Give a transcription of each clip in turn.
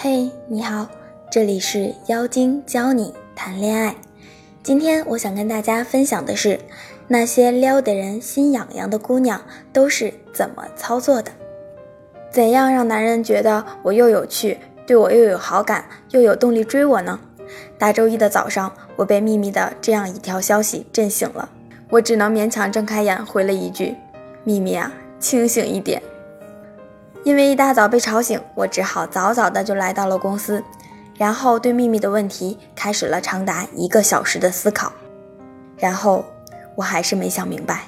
嘿，你好，这里是妖精教你谈恋爱。今天我想跟大家分享的是，那些撩得人心痒痒的姑娘都是怎么操作的？怎样让男人觉得我又有趣，对我又有好感，又有动力追我呢？大周一的早上，我被秘密的这样一条消息震醒了，我只能勉强睁开眼回了一句：“秘密啊，清醒一点。”因为一大早被吵醒，我只好早早的就来到了公司，然后对秘密的问题开始了长达一个小时的思考，然后我还是没想明白，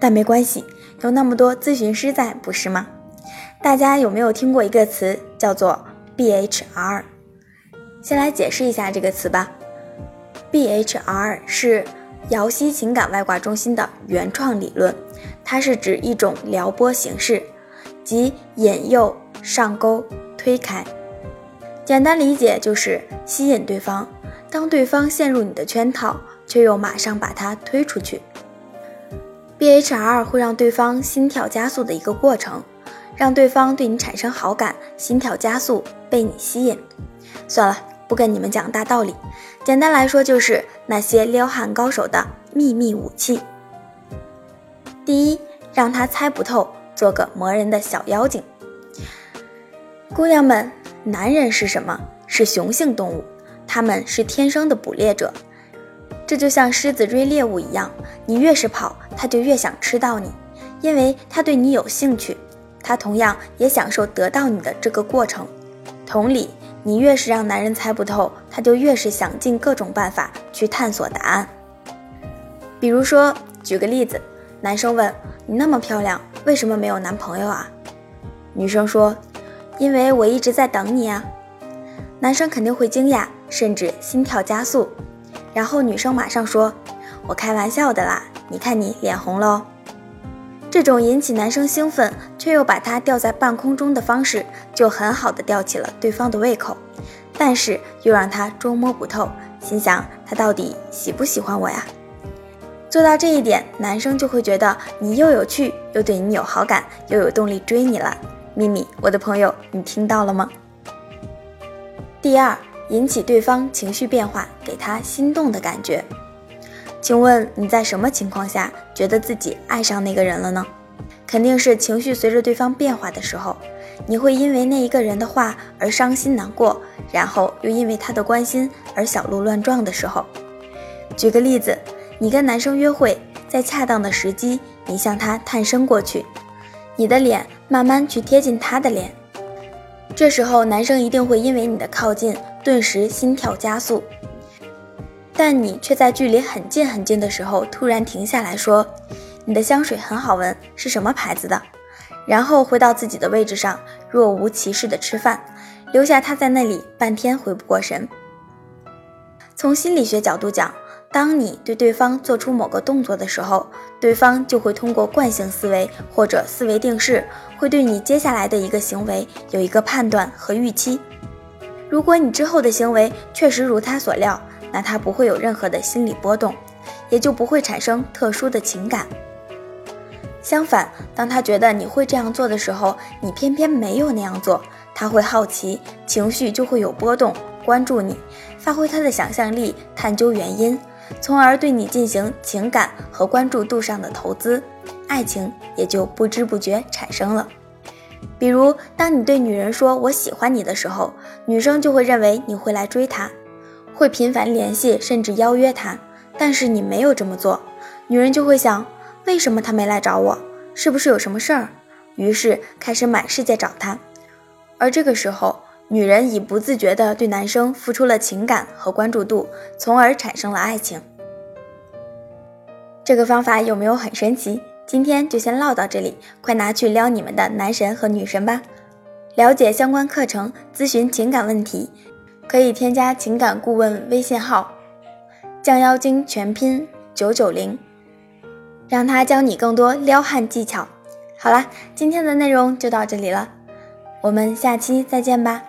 但没关系，有那么多咨询师在，不是吗？大家有没有听过一个词叫做 BHR？先来解释一下这个词吧，BHR 是瑶溪情感外挂中心的原创理论，它是指一种撩拨形式。即引诱、上钩、推开，简单理解就是吸引对方，当对方陷入你的圈套，却又马上把他推出去。BHR 会让对方心跳加速的一个过程，让对方对你产生好感，心跳加速，被你吸引。算了，不跟你们讲大道理，简单来说就是那些撩汉高手的秘密武器。第一，让他猜不透。做个磨人的小妖精，姑娘们，男人是什么？是雄性动物，他们是天生的捕猎者。这就像狮子追猎物一样，你越是跑，他就越想吃到你，因为他对你有兴趣，他同样也享受得到你的这个过程。同理，你越是让男人猜不透，他就越是想尽各种办法去探索答案。比如说，举个例子，男生问你那么漂亮。为什么没有男朋友啊？女生说：“因为我一直在等你啊。”男生肯定会惊讶，甚至心跳加速。然后女生马上说：“我开玩笑的啦，你看你脸红了。”这种引起男生兴奋却又把他吊在半空中的方式，就很好的吊起了对方的胃口，但是又让他捉摸不透，心想他到底喜不喜欢我呀？做到这一点，男生就会觉得你又有趣，又对你有好感，又有动力追你了。咪咪，我的朋友，你听到了吗？第二，引起对方情绪变化，给他心动的感觉。请问你在什么情况下觉得自己爱上那个人了呢？肯定是情绪随着对方变化的时候，你会因为那一个人的话而伤心难过，然后又因为他的关心而小鹿乱撞的时候。举个例子。你跟男生约会，在恰当的时机，你向他探身过去，你的脸慢慢去贴近他的脸，这时候男生一定会因为你的靠近，顿时心跳加速。但你却在距离很近很近的时候突然停下来说：“你的香水很好闻，是什么牌子的？”然后回到自己的位置上，若无其事的吃饭，留下他在那里半天回不过神。从心理学角度讲。当你对对方做出某个动作的时候，对方就会通过惯性思维或者思维定式，会对你接下来的一个行为有一个判断和预期。如果你之后的行为确实如他所料，那他不会有任何的心理波动，也就不会产生特殊的情感。相反，当他觉得你会这样做的时候，你偏偏没有那样做，他会好奇，情绪就会有波动，关注你，发挥他的想象力，探究原因。从而对你进行情感和关注度上的投资，爱情也就不知不觉产生了。比如，当你对女人说“我喜欢你”的时候，女生就会认为你会来追她，会频繁联系，甚至邀约她。但是你没有这么做，女人就会想：为什么他没来找我？是不是有什么事儿？于是开始满世界找他。而这个时候，女人已不自觉地对男生付出了情感和关注度，从而产生了爱情。这个方法有没有很神奇？今天就先唠到这里，快拿去撩你们的男神和女神吧！了解相关课程，咨询情感问题，可以添加情感顾问微信号“降妖精”全拼九九零，让他教你更多撩汉技巧。好了，今天的内容就到这里了，我们下期再见吧。